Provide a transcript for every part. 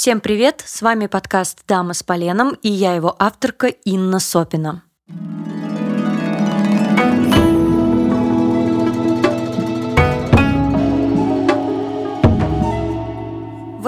Всем привет! С вами подкаст «Дама с поленом» и я его авторка Инна Сопина.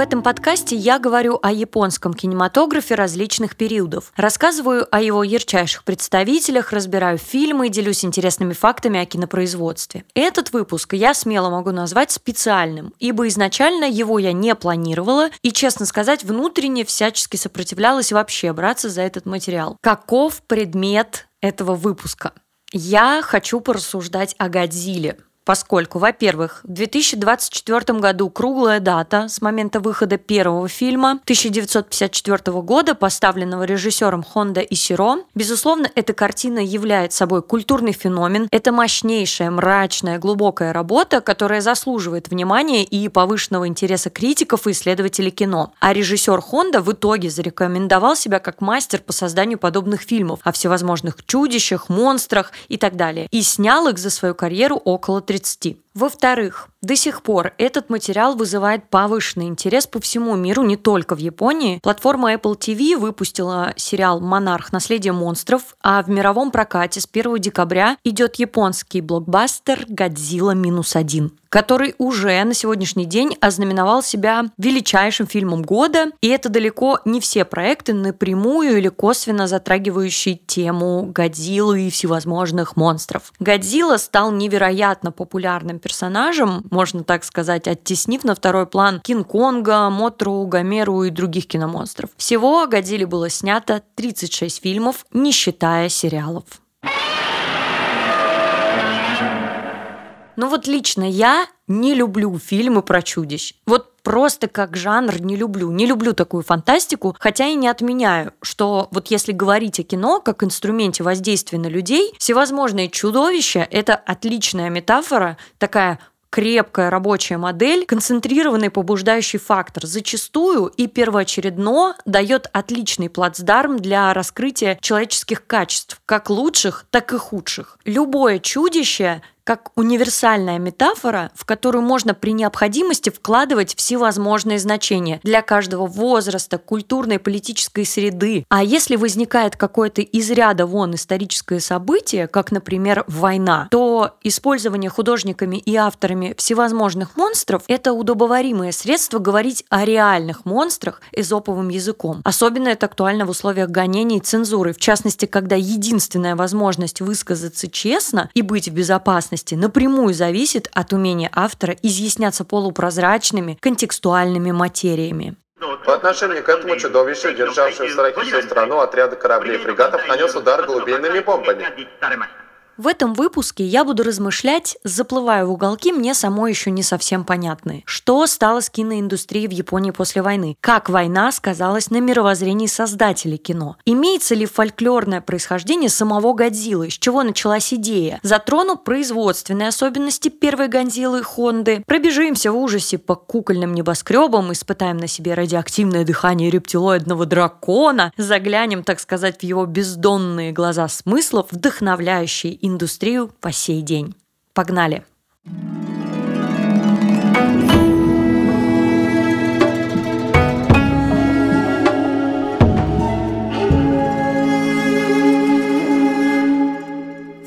Этом подкасте я говорю о японском кинематографе различных периодов, рассказываю о его ярчайших представителях, разбираю фильмы и делюсь интересными фактами о кинопроизводстве. Этот выпуск я смело могу назвать специальным, ибо изначально его я не планировала и, честно сказать, внутренне всячески сопротивлялась вообще браться за этот материал. Каков предмет этого выпуска? Я хочу порассуждать о Годзилле, Поскольку, во-первых, в 2024 году круглая дата с момента выхода первого фильма 1954 года, поставленного режиссером Хонда Исиро, безусловно, эта картина является собой культурный феномен. Это мощнейшая, мрачная, глубокая работа, которая заслуживает внимания и повышенного интереса критиков и исследователей кино. А режиссер Хонда в итоге зарекомендовал себя как мастер по созданию подобных фильмов о всевозможных чудищах, монстрах и так далее. И снял их за свою карьеру около 30. 30. Во-вторых, до сих пор этот материал вызывает повышенный интерес по всему миру, не только в Японии. Платформа Apple TV выпустила сериал «Монарх. Наследие монстров», а в мировом прокате с 1 декабря идет японский блокбастер «Годзилла минус один» который уже на сегодняшний день ознаменовал себя величайшим фильмом года, и это далеко не все проекты напрямую или косвенно затрагивающие тему Годзиллы и всевозможных монстров. Годзилла стал невероятно популярным персонажем, можно так сказать, оттеснив на второй план Кинг-Конга, Мотру, Гомеру и других киномонстров. Всего Годзилле было снято 36 фильмов, не считая сериалов. Но вот лично я не люблю фильмы про чудищ. Вот просто как жанр не люблю. Не люблю такую фантастику, хотя и не отменяю, что вот если говорить о кино как инструменте воздействия на людей, всевозможные чудовища – это отличная метафора, такая крепкая рабочая модель, концентрированный побуждающий фактор, зачастую и первоочередно дает отличный плацдарм для раскрытия человеческих качеств, как лучших, так и худших. Любое чудище как универсальная метафора, в которую можно при необходимости вкладывать всевозможные значения для каждого возраста, культурной, политической среды. А если возникает какое-то из ряда вон историческое событие, как, например, война, то использование художниками и авторами всевозможных монстров – это удобоваримое средство говорить о реальных монстрах эзоповым языком. Особенно это актуально в условиях гонений и цензуры, в частности, когда единственная возможность высказаться честно и быть в безопасности безопасности напрямую зависит от умения автора изъясняться полупрозрачными контекстуальными материями. По отношению к этому чудовищу, державшему в страхе всю страну, отряды кораблей и фрегатов нанес удар голубейными бомбами. В этом выпуске я буду размышлять, заплывая в уголки мне самой еще не совсем понятные. Что стало с киноиндустрией в Японии после войны? Как война сказалась на мировоззрении создателей кино? Имеется ли фольклорное происхождение самого Годзиллы? С чего началась идея? Затрону производственные особенности первой Годзиллы Хонды. Пробежимся в ужасе по кукольным небоскребам, испытаем на себе радиоактивное дыхание рептилоидного дракона, заглянем, так сказать, в его бездонные глаза смыслов, вдохновляющие индустрию по сей день. Погнали!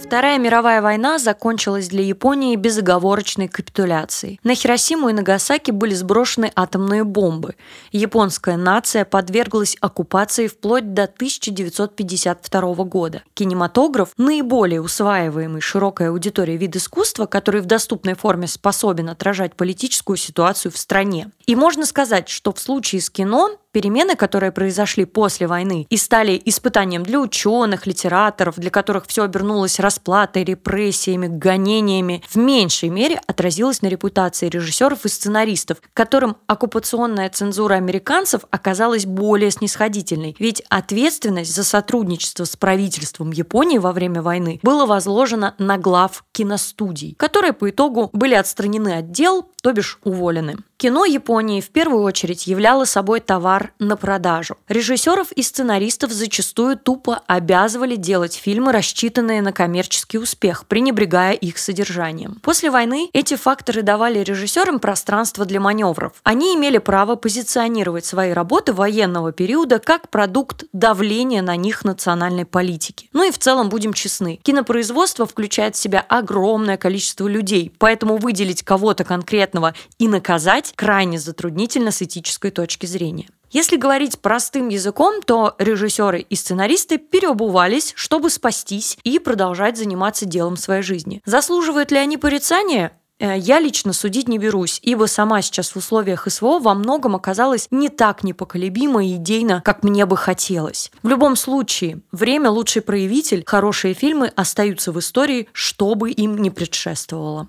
Вторая мировая война закончилась для Японии безоговорочной капитуляцией. На Хиросиму и Нагасаки были сброшены атомные бомбы. Японская нация подверглась оккупации вплоть до 1952 года. Кинематограф – наиболее усваиваемый широкой аудиторией вид искусства, который в доступной форме способен отражать политическую ситуацию в стране. И можно сказать, что в случае с кино перемены, которые произошли после войны и стали испытанием для ученых, литераторов, для которых все обернулось расплатой, репрессиями, гонениями, в меньшей мере отразилось на репутации режиссеров и сценаристов, которым оккупационная цензура американцев оказалась более снисходительной. Ведь ответственность за сотрудничество с правительством Японии во время войны было возложено на глав киностудий, которые по итогу были отстранены от дел, то бишь уволены. Кино Японии в первую очередь являло собой товар на продажу. Режиссеров и сценаристов зачастую тупо обязывали делать фильмы, рассчитанные на коммерческий успех, пренебрегая их содержанием. После войны эти факторы давали режиссерам пространство для маневров. Они имели право позиционировать свои работы военного периода как продукт давления на них национальной политики. Ну и в целом, будем честны, кинопроизводство включает в себя огромное количество людей, поэтому выделить кого-то конкретного и наказать крайне затруднительно с этической точки зрения. Если говорить простым языком, то режиссеры и сценаристы переобувались, чтобы спастись и продолжать заниматься делом своей жизни. Заслуживают ли они порицания? Э, я лично судить не берусь, ибо сама сейчас в условиях СВО во многом оказалась не так непоколебима и идейно, как мне бы хотелось. В любом случае, время лучший проявитель, хорошие фильмы остаются в истории, что бы им ни предшествовало.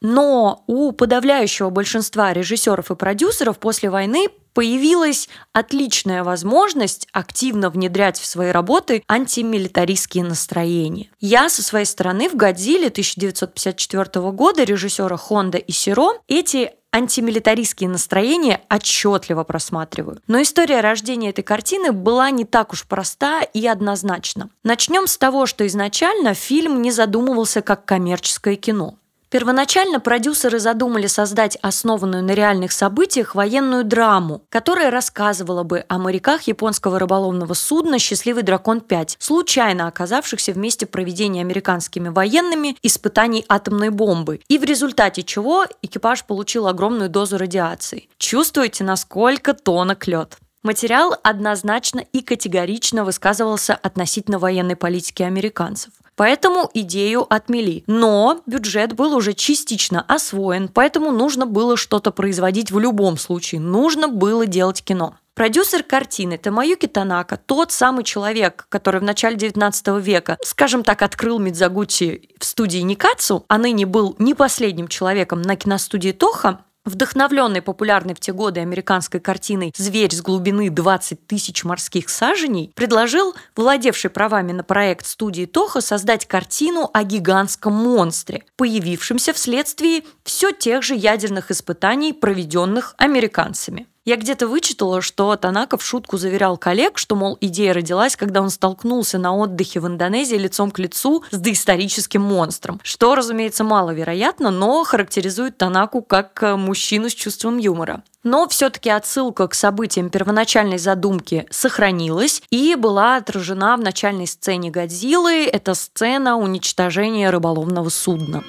Но у подавляющего большинства режиссеров и продюсеров после войны появилась отличная возможность активно внедрять в свои работы антимилитаристские настроения. Я со своей стороны в «Годзилле» 1954 года режиссера Хонда и Сиро эти антимилитаристские настроения отчетливо просматриваю. Но история рождения этой картины была не так уж проста и однозначна. Начнем с того, что изначально фильм не задумывался как коммерческое кино. Первоначально продюсеры задумали создать основанную на реальных событиях военную драму, которая рассказывала бы о моряках японского рыболовного судна «Счастливый дракон-5», случайно оказавшихся в месте проведения американскими военными испытаний атомной бомбы, и в результате чего экипаж получил огромную дозу радиации. Чувствуете, насколько тонок лед? Материал однозначно и категорично высказывался относительно военной политики американцев. Поэтому идею отмели. Но бюджет был уже частично освоен, поэтому нужно было что-то производить в любом случае. Нужно было делать кино. Продюсер картины Тамаюки Танака, тот самый человек, который в начале 19 века, скажем так, открыл Мидзагути в студии Никацу, а ныне был не последним человеком на киностудии Тоха, Вдохновленный популярной в те годы американской картиной «Зверь с глубины 20 тысяч морских саженей», предложил владевший правами на проект студии Тоха создать картину о гигантском монстре, появившемся вследствие все тех же ядерных испытаний, проведенных американцами. Я где-то вычитала, что Танака в шутку заверял коллег, что, мол, идея родилась, когда он столкнулся на отдыхе в Индонезии лицом к лицу с доисторическим монстром. Что, разумеется, маловероятно, но характеризует Танаку как э, мужчину с чувством юмора. Но все-таки отсылка к событиям первоначальной задумки сохранилась и была отражена в начальной сцене Годзиллы. Это сцена уничтожения рыболовного судна.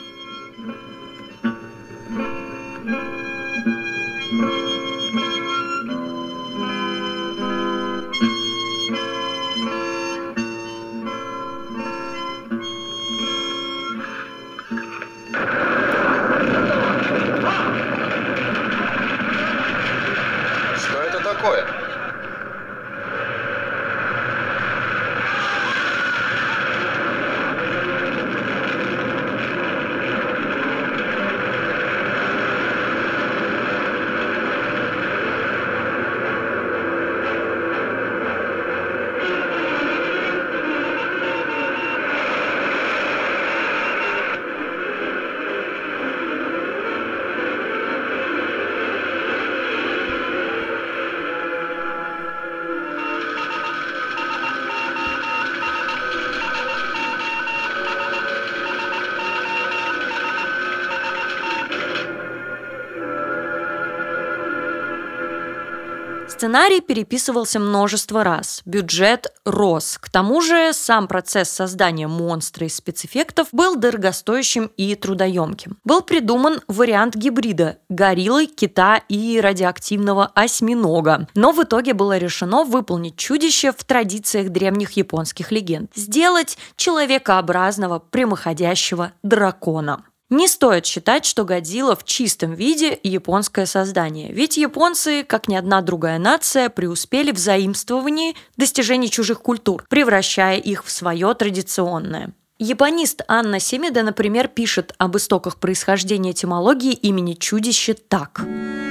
Сценарий переписывался множество раз, бюджет рос. К тому же сам процесс создания монстра из спецэффектов был дорогостоящим и трудоемким. Был придуман вариант гибрида – гориллы, кита и радиоактивного осьминога. Но в итоге было решено выполнить чудище в традициях древних японских легенд – сделать человекообразного прямоходящего дракона. Не стоит считать, что Годзилла в чистом виде японское создание, ведь японцы, как ни одна другая нация, преуспели в заимствовании достижений чужих культур, превращая их в свое традиционное. Японист Анна Семеда, например, пишет об истоках происхождения этимологии имени чудища так –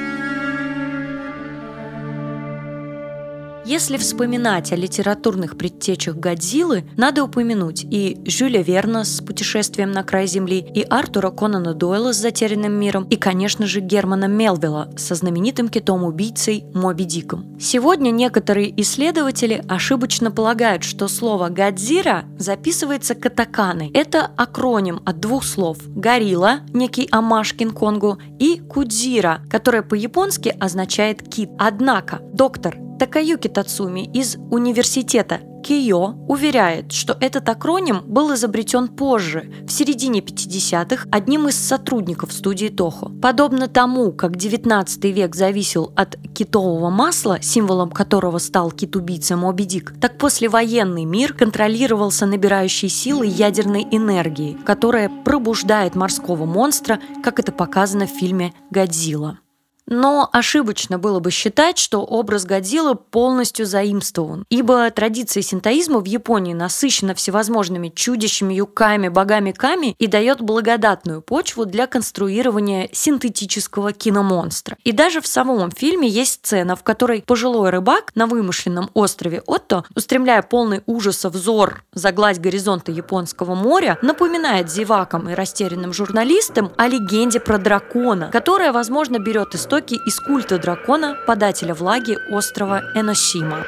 Если вспоминать о литературных предтечах Годзиллы, надо упомянуть и Жюля Верна с «Путешествием на край Земли», и Артура Конана Дойла с «Затерянным миром», и, конечно же, Германа Мелвилла со знаменитым китом-убийцей Моби Диком. Сегодня некоторые исследователи ошибочно полагают, что слово «Годзира» записывается катаканой. Это акроним от двух слов «горилла», некий амаш Кинг-Конгу, и «кудзира», которое по-японски означает «кит». Однако доктор Такаюки Тацуми из университета Кио уверяет, что этот акроним был изобретен позже, в середине 50-х, одним из сотрудников студии Тохо. Подобно тому, как 19 век зависел от китового масла, символом которого стал кит-убийца Моби Дик, так послевоенный мир контролировался набирающей силы ядерной энергии, которая пробуждает морского монстра, как это показано в фильме «Годзилла». Но ошибочно было бы считать, что образ Годзиллы полностью заимствован, ибо традиция синтоизма в Японии насыщена всевозможными чудищами, юками, богами Ками и дает благодатную почву для конструирования синтетического киномонстра. И даже в самом фильме есть сцена, в которой пожилой рыбак на вымышленном острове Отто, устремляя полный ужаса взор за гладь горизонта Японского моря, напоминает зевакам и растерянным журналистам о легенде про дракона, которая, возможно, берет историю истоки из культа дракона, подателя влаги острова Эносима.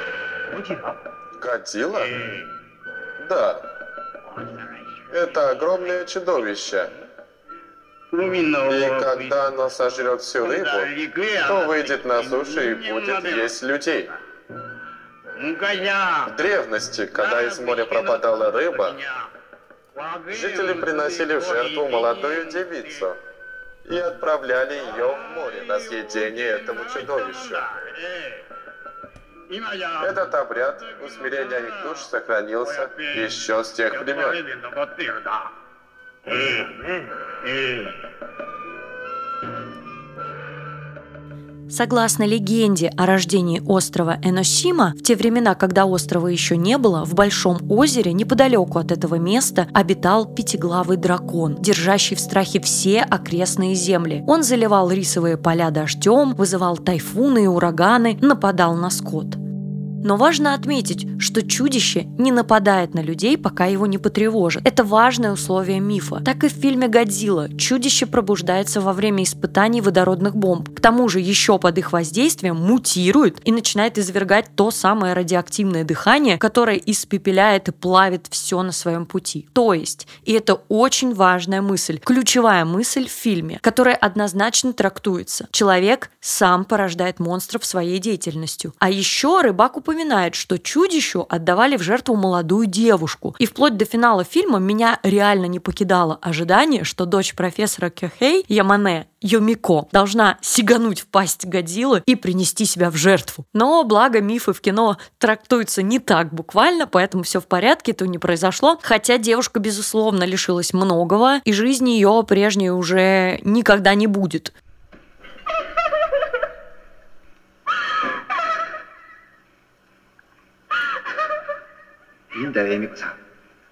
Годзилла? Да. Это огромное чудовище. И когда оно сожрет всю рыбу, то выйдет на сушу и будет есть людей. В древности, когда из моря пропадала рыба, жители приносили в жертву молодую девицу – и отправляли ее в море на съедение этому чудовищу. Этот обряд усмирения их душ сохранился еще с тех времен. Согласно легенде о рождении острова Эносима, в те времена, когда острова еще не было, в Большом озере, неподалеку от этого места, обитал пятиглавый дракон, держащий в страхе все окрестные земли. Он заливал рисовые поля дождем, вызывал тайфуны и ураганы, нападал на скот. Но важно отметить, что чудище не нападает на людей, пока его не потревожит. Это важное условие мифа. Так и в фильме «Годзилла» чудище пробуждается во время испытаний водородных бомб. К тому же еще под их воздействием мутирует и начинает извергать то самое радиоактивное дыхание, которое испепеляет и плавит все на своем пути. То есть, и это очень важная мысль, ключевая мысль в фильме, которая однозначно трактуется. Человек сам порождает монстров своей деятельностью. А еще рыбак упоминает, что чудищу отдавали в жертву молодую девушку. И вплоть до финала фильма меня реально не покидало ожидание, что дочь профессора Кёхей, Ямане, Йомико, должна сигануть в пасть Годзиллы и принести себя в жертву. Но благо мифы в кино трактуются не так буквально, поэтому все в порядке, этого не произошло. Хотя девушка, безусловно, лишилась многого, и жизни ее прежней уже никогда не будет.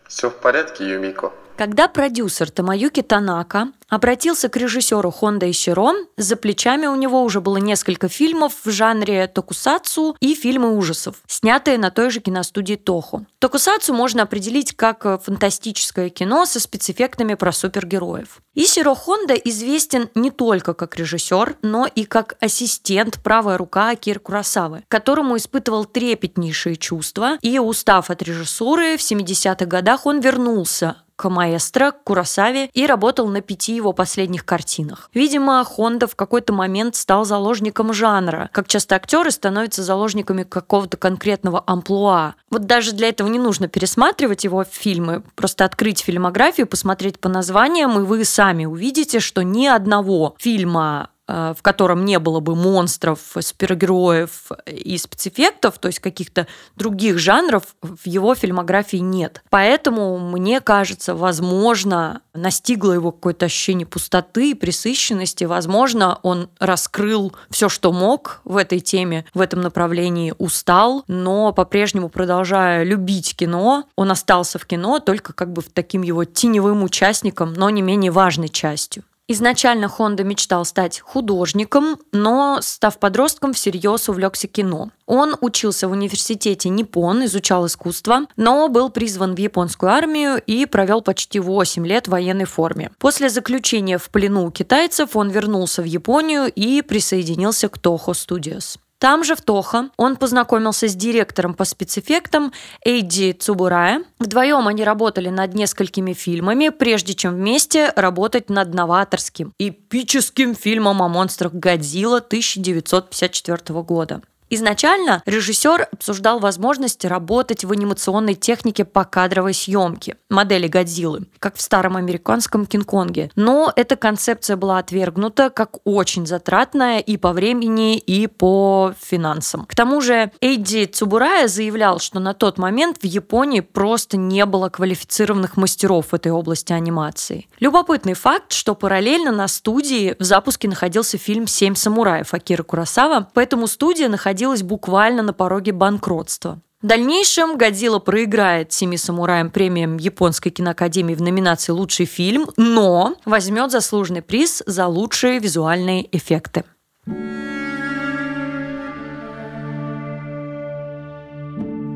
Все в порядке, Юмико? Когда продюсер Тамаюки Танака обратился к режиссеру Хонда Ищиро, за плечами у него уже было несколько фильмов в жанре токусацу и фильмы ужасов, снятые на той же киностудии Тохо. Токусацу можно определить как фантастическое кино со спецэффектами про супергероев. Исиро Хонда известен не только как режиссер, но и как ассистент, правая рука Акир Курасавы, которому испытывал трепетнейшие чувства, и устав от режиссуры, в 70-х годах он вернулся к маэстро, к Курасаве и работал на пяти его последних картинах. Видимо, Хонда в какой-то момент стал заложником жанра, как часто актеры становятся заложниками какого-то конкретного амплуа. Вот даже для этого не нужно пересматривать его фильмы, просто открыть фильмографию, посмотреть по названиям, и вы сами увидите, что ни одного фильма в котором не было бы монстров, супергероев и спецэффектов, то есть каких-то других жанров, в его фильмографии нет. Поэтому, мне кажется, возможно, настигло его какое-то ощущение пустоты, пресыщенности. Возможно, он раскрыл все, что мог в этой теме, в этом направлении, устал, но по-прежнему продолжая любить кино, он остался в кино только как бы таким его теневым участником, но не менее важной частью. Изначально Хонда мечтал стать художником, но, став подростком, всерьез увлекся кино. Он учился в университете Ниппон, изучал искусство, но был призван в японскую армию и провел почти 8 лет в военной форме. После заключения в плену у китайцев он вернулся в Японию и присоединился к Toho Studios. Там же в Тохо он познакомился с директором по спецэффектам Эйджи Цубурая. Вдвоем они работали над несколькими фильмами, прежде чем вместе работать над новаторским, эпическим фильмом о монстрах Годзилла 1954 года. Изначально режиссер обсуждал возможность работать в анимационной технике по кадровой съемке модели Годзиллы, как в старом американском Кинг-Конге. Но эта концепция была отвергнута как очень затратная и по времени, и по финансам. К тому же Эйджи Цубурая заявлял, что на тот момент в Японии просто не было квалифицированных мастеров в этой области анимации. Любопытный факт, что параллельно на студии в запуске находился фильм «Семь самураев» Акира Курасава, поэтому студия находилась находилась буквально на пороге банкротства. В дальнейшем Годзилла проиграет «Семи самураям» премиям Японской киноакадемии в номинации «Лучший фильм», но возьмет заслуженный приз за лучшие визуальные эффекты.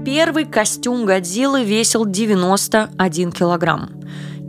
Первый костюм Годзиллы весил 91 килограмм.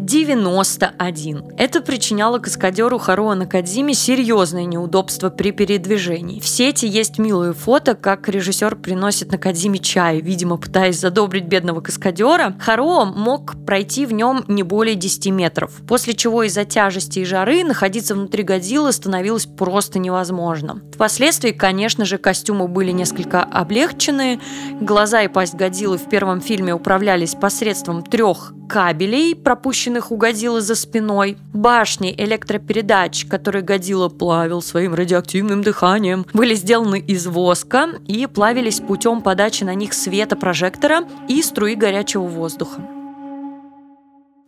91. Это причиняло каскадеру Харуа Накадзиме серьезные неудобства при передвижении. В сети есть милые фото, как режиссер приносит Накадзиме чай, видимо, пытаясь задобрить бедного каскадера. Харуа мог пройти в нем не более 10 метров, после чего из-за тяжести и жары находиться внутри Годзиллы становилось просто невозможно. Впоследствии, конечно же, костюмы были несколько облегчены. Глаза и пасть Годзиллы в первом фильме управлялись посредством трех кабелей, пропущенных у Годзиллы за спиной, башни электропередач, которые Годзилла плавил своим радиоактивным дыханием, были сделаны из воска и плавились путем подачи на них света прожектора и струи горячего воздуха.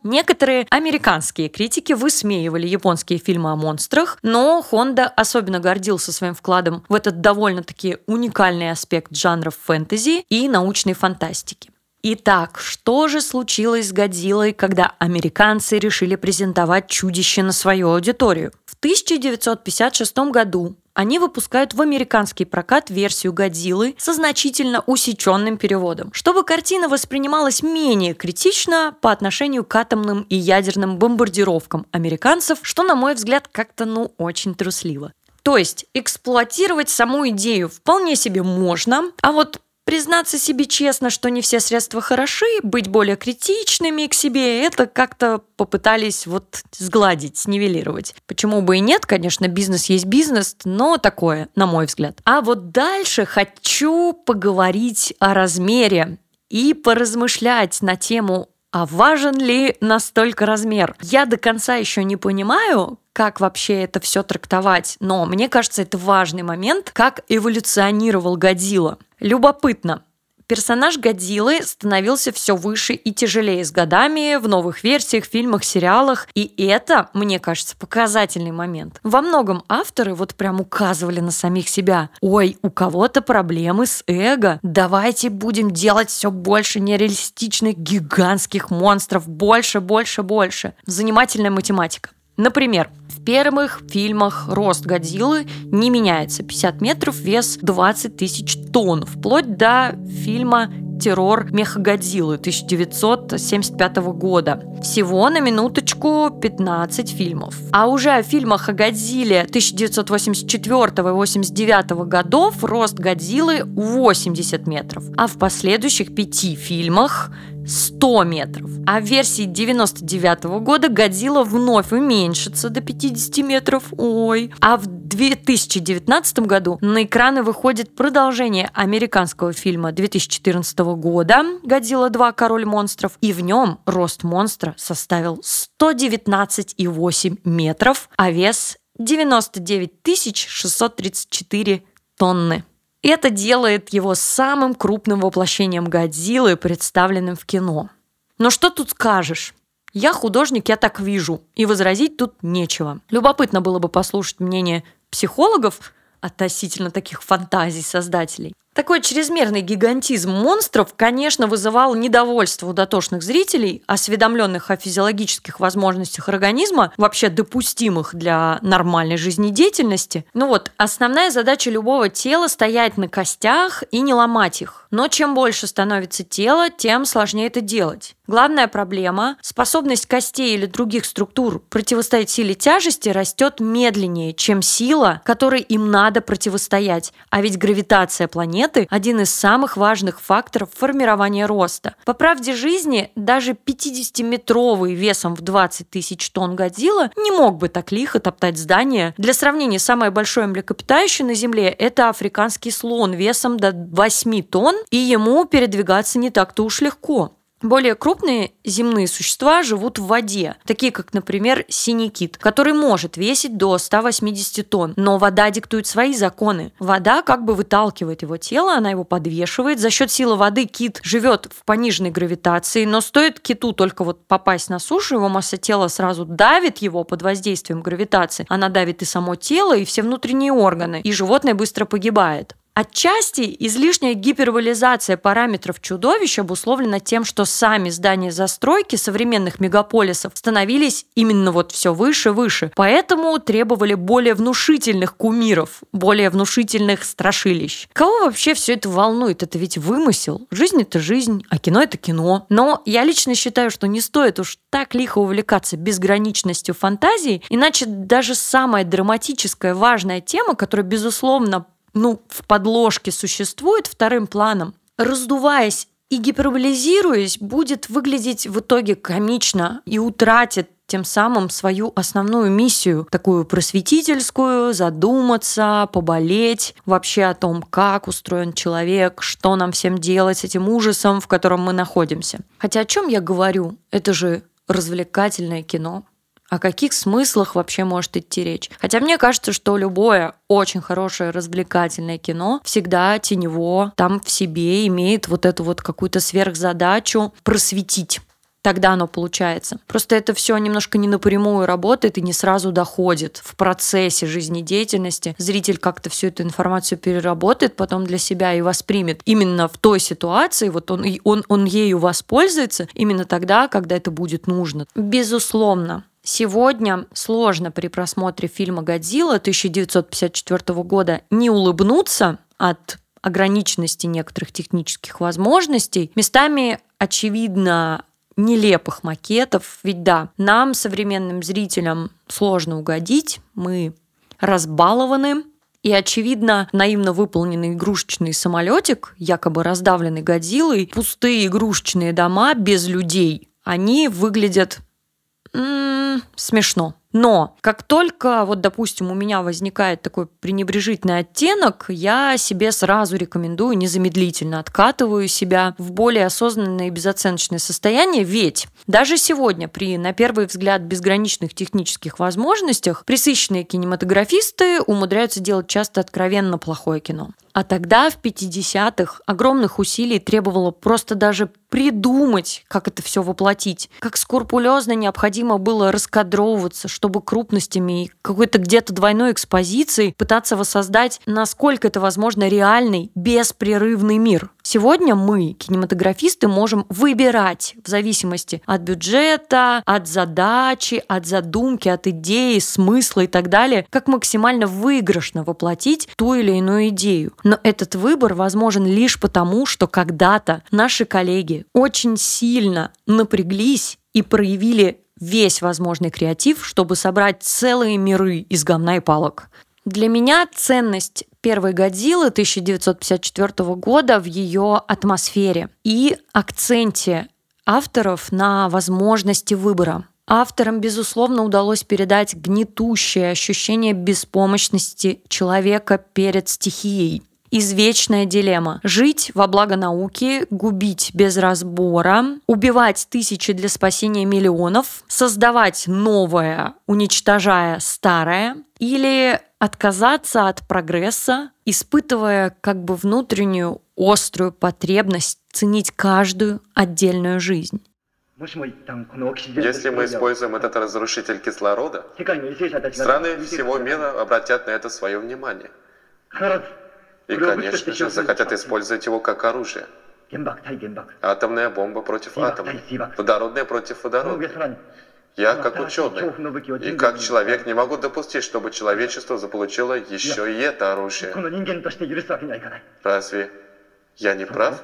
Некоторые американские критики высмеивали японские фильмы о монстрах, но Хонда особенно гордился своим вкладом в этот довольно-таки уникальный аспект жанров фэнтези и научной фантастики. Итак, что же случилось с Годзиллой, когда американцы решили презентовать чудище на свою аудиторию? В 1956 году они выпускают в американский прокат версию Годзиллы со значительно усеченным переводом, чтобы картина воспринималась менее критично по отношению к атомным и ядерным бомбардировкам американцев, что, на мой взгляд, как-то ну очень трусливо. То есть эксплуатировать саму идею вполне себе можно, а вот Признаться себе честно, что не все средства хороши, быть более критичными к себе, это как-то попытались вот сгладить, снивелировать. Почему бы и нет, конечно, бизнес есть бизнес, но такое, на мой взгляд. А вот дальше хочу поговорить о размере и поразмышлять на тему а важен ли настолько размер? Я до конца еще не понимаю, как вообще это все трактовать, но мне кажется, это важный момент, как эволюционировал Годзилла. Любопытно. Персонаж Годзиллы становился все выше и тяжелее с годами в новых версиях, фильмах, сериалах. И это, мне кажется, показательный момент. Во многом авторы вот прям указывали на самих себя. Ой, у кого-то проблемы с эго. Давайте будем делать все больше нереалистичных гигантских монстров. Больше, больше, больше. Занимательная математика. Например, в первых фильмах рост Годзиллы не меняется. 50 метров, вес 20 тысяч тонн. Вплоть до фильма террор Мехагодзиллы 1975 года. Всего на минуточку 15 фильмов. А уже о фильмах о Годзилле 1984 и 89 годов рост Годзиллы 80 метров. А в последующих пяти фильмах 100 метров. А в версии 99 года Годзилла вновь уменьшится до 50 метров. Ой. А в 2019 году на экраны выходит продолжение американского фильма 2014 года «Годзилла 2. Король монстров». И в нем рост монстра составил 119,8 метров, а вес 99 634 тонны. Это делает его самым крупным воплощением Годзиллы, представленным в кино. Но что тут скажешь? Я художник, я так вижу, и возразить тут нечего. Любопытно было бы послушать мнение психологов относительно таких фантазий создателей. Такой чрезмерный гигантизм монстров, конечно, вызывал недовольство у дотошных зрителей, осведомленных о физиологических возможностях организма, вообще допустимых для нормальной жизнедеятельности. Ну вот, основная задача любого тела – стоять на костях и не ломать их. Но чем больше становится тело, тем сложнее это делать. Главная проблема – способность костей или других структур противостоять силе тяжести растет медленнее, чем сила, которой им надо противостоять. А ведь гравитация планеты – один из самых важных факторов формирования роста. По правде жизни, даже 50-метровый весом в 20 тысяч тонн Годзилла не мог бы так лихо топтать здание. Для сравнения, самое большое млекопитающее на Земле – это африканский слон весом до 8 тонн, и ему передвигаться не так-то уж легко. Более крупные земные существа живут в воде, такие как, например, синий кит, который может весить до 180 тонн, но вода диктует свои законы. Вода как бы выталкивает его тело, она его подвешивает. За счет силы воды кит живет в пониженной гравитации, но стоит киту только вот попасть на сушу, его масса тела сразу давит его под воздействием гравитации. Она давит и само тело, и все внутренние органы, и животное быстро погибает. Отчасти излишняя гиперболизация параметров чудовища обусловлена тем, что сами здания застройки современных мегаполисов становились именно вот все выше и выше. Поэтому требовали более внушительных кумиров, более внушительных страшилищ. Кого вообще все это волнует? Это ведь вымысел. Жизнь это жизнь, а кино это кино. Но я лично считаю, что не стоит уж так лихо увлекаться безграничностью фантазии, иначе даже самая драматическая важная тема, которая, безусловно, ну, в подложке существует вторым планом, раздуваясь и гиперболизируясь, будет выглядеть в итоге комично и утратит тем самым свою основную миссию, такую просветительскую, задуматься, поболеть вообще о том, как устроен человек, что нам всем делать с этим ужасом, в котором мы находимся. Хотя о чем я говорю? Это же развлекательное кино о каких смыслах вообще может идти речь. Хотя мне кажется, что любое очень хорошее развлекательное кино всегда тенево там в себе имеет вот эту вот какую-то сверхзадачу просветить тогда оно получается. Просто это все немножко не напрямую работает и не сразу доходит в процессе жизнедеятельности. Зритель как-то всю эту информацию переработает потом для себя и воспримет именно в той ситуации, вот он, он, он ею воспользуется именно тогда, когда это будет нужно. Безусловно, Сегодня сложно при просмотре фильма «Годзилла» 1954 года не улыбнуться от ограниченности некоторых технических возможностей. Местами, очевидно, нелепых макетов. Ведь да, нам, современным зрителям, сложно угодить. Мы разбалованы, и, очевидно, наивно выполненный игрушечный самолетик, якобы раздавленный Годзиллой, пустые игрушечные дома без людей, они выглядят м-м, смешно. Но как только, вот, допустим, у меня возникает такой пренебрежительный оттенок, я себе сразу рекомендую незамедлительно откатываю себя в более осознанное и безоценочное состояние, ведь даже сегодня при, на первый взгляд, безграничных технических возможностях присыщенные кинематографисты умудряются делать часто откровенно плохое кино. А тогда, в 50-х, огромных усилий требовало просто даже придумать, как это все воплотить. Как скрупулезно необходимо было раскадровываться, чтобы крупностями и какой-то где-то двойной экспозицией пытаться воссоздать, насколько это возможно, реальный, беспрерывный мир. Сегодня мы, кинематографисты, можем выбирать в зависимости от бюджета, от задачи, от задумки, от идеи, смысла и так далее, как максимально выигрышно воплотить ту или иную идею. Но этот выбор возможен лишь потому, что когда-то наши коллеги очень сильно напряглись и проявили весь возможный креатив, чтобы собрать целые миры из говна и палок. Для меня ценность первой «Годзиллы» 1954 года в ее атмосфере и акценте авторов на возможности выбора. Авторам, безусловно, удалось передать гнетущее ощущение беспомощности человека перед стихией, извечная дилемма. Жить во благо науки, губить без разбора, убивать тысячи для спасения миллионов, создавать новое, уничтожая старое, или отказаться от прогресса, испытывая как бы внутреннюю острую потребность ценить каждую отдельную жизнь. Если мы используем этот разрушитель кислорода, страны всего мира обратят на это свое внимание. И, конечно же, захотят использовать его как оружие. Атомная бомба против атома. Водородная против водородной. Я, как ученый и как человек, не могу допустить, чтобы человечество заполучило еще и это оружие. Разве я не прав?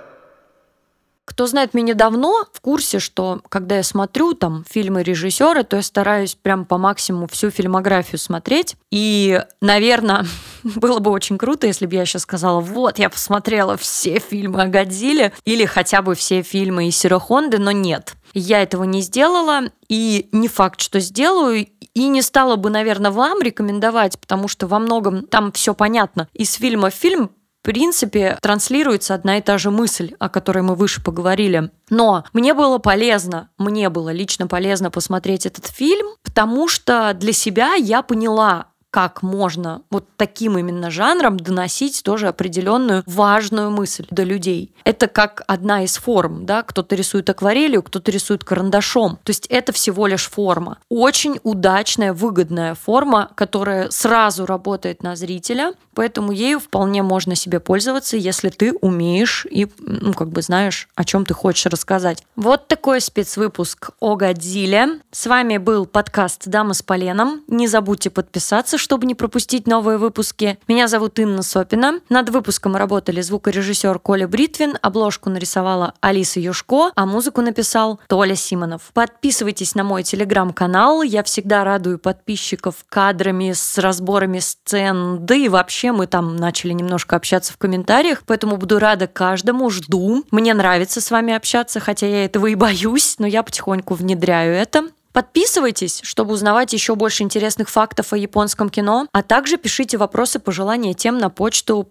Кто знает меня давно, в курсе, что когда я смотрю там фильмы режиссера, то я стараюсь прям по максимуму всю фильмографию смотреть. И, наверное, было бы очень круто, если бы я сейчас сказала, вот, я посмотрела все фильмы о Годзилле или хотя бы все фильмы из Сирохонды, но нет. Я этого не сделала, и не факт, что сделаю, и не стала бы, наверное, вам рекомендовать, потому что во многом там все понятно. Из фильма в фильм в принципе, транслируется одна и та же мысль, о которой мы выше поговорили. Но мне было полезно, мне было лично полезно посмотреть этот фильм, потому что для себя я поняла, как можно вот таким именно жанром доносить тоже определенную важную мысль до людей. Это как одна из форм, да, кто-то рисует акварелью, кто-то рисует карандашом. То есть это всего лишь форма. Очень удачная, выгодная форма, которая сразу работает на зрителя, поэтому ею вполне можно себе пользоваться, если ты умеешь и, ну, как бы знаешь, о чем ты хочешь рассказать. Вот такой спецвыпуск о Годзилле. С вами был подкаст «Дама с поленом». Не забудьте подписаться, чтобы не пропустить новые выпуски. Меня зовут Инна Сопина. Над выпуском работали звукорежиссер Коля Бритвин, обложку нарисовала Алиса Юшко, а музыку написал Толя Симонов. Подписывайтесь на мой телеграм-канал. Я всегда радую подписчиков кадрами с разборами сцен. Да и вообще мы там начали немножко общаться в комментариях, поэтому буду рада каждому, жду. Мне нравится с вами общаться, хотя я этого и боюсь, но я потихоньку внедряю это. Подписывайтесь, чтобы узнавать еще больше интересных фактов о японском кино, а также пишите вопросы, пожелания тем на почту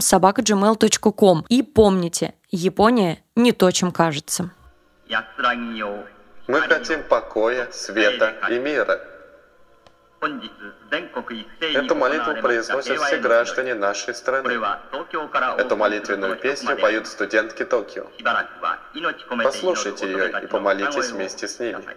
собака.gmail.com. И помните, Япония не то, чем кажется. Мы хотим покоя, света и мира. Эту молитву произносят все граждане нашей страны. Эту молитвенную песню поют студентки Токио. Послушайте ее и помолитесь вместе с ними.